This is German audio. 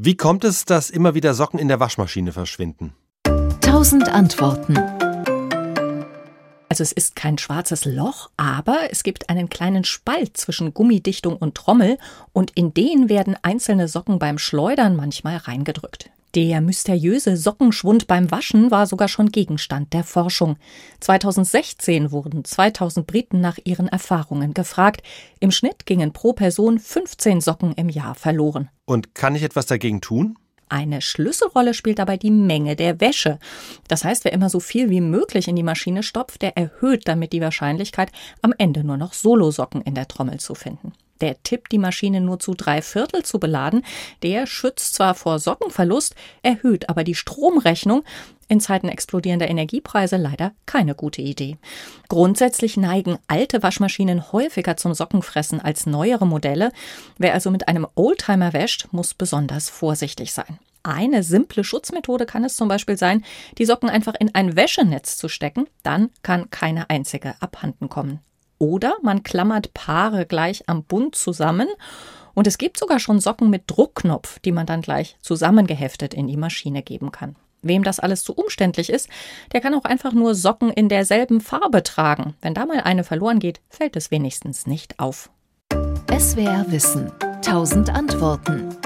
Wie kommt es, dass immer wieder Socken in der Waschmaschine verschwinden? Tausend Antworten. Also es ist kein schwarzes Loch, aber es gibt einen kleinen Spalt zwischen Gummidichtung und Trommel und in den werden einzelne Socken beim Schleudern manchmal reingedrückt. Der mysteriöse Sockenschwund beim Waschen war sogar schon Gegenstand der Forschung. 2016 wurden 2000 Briten nach ihren Erfahrungen gefragt. Im Schnitt gingen pro Person 15 Socken im Jahr verloren. Und kann ich etwas dagegen tun? Eine Schlüsselrolle spielt dabei die Menge der Wäsche. Das heißt, wer immer so viel wie möglich in die Maschine stopft, der erhöht damit die Wahrscheinlichkeit, am Ende nur noch Solosocken in der Trommel zu finden. Der Tipp, die Maschine nur zu drei Viertel zu beladen, der schützt zwar vor Sockenverlust, erhöht aber die Stromrechnung. In Zeiten explodierender Energiepreise leider keine gute Idee. Grundsätzlich neigen alte Waschmaschinen häufiger zum Sockenfressen als neuere Modelle. Wer also mit einem Oldtimer wäscht, muss besonders vorsichtig sein. Eine simple Schutzmethode kann es zum Beispiel sein, die Socken einfach in ein Wäschenetz zu stecken. Dann kann keine einzige abhanden kommen. Oder man klammert Paare gleich am Bund zusammen. Und es gibt sogar schon Socken mit Druckknopf, die man dann gleich zusammengeheftet in die Maschine geben kann. Wem das alles zu umständlich ist, der kann auch einfach nur Socken in derselben Farbe tragen. Wenn da mal eine verloren geht, fällt es wenigstens nicht auf. SWR Wissen. Tausend Antworten.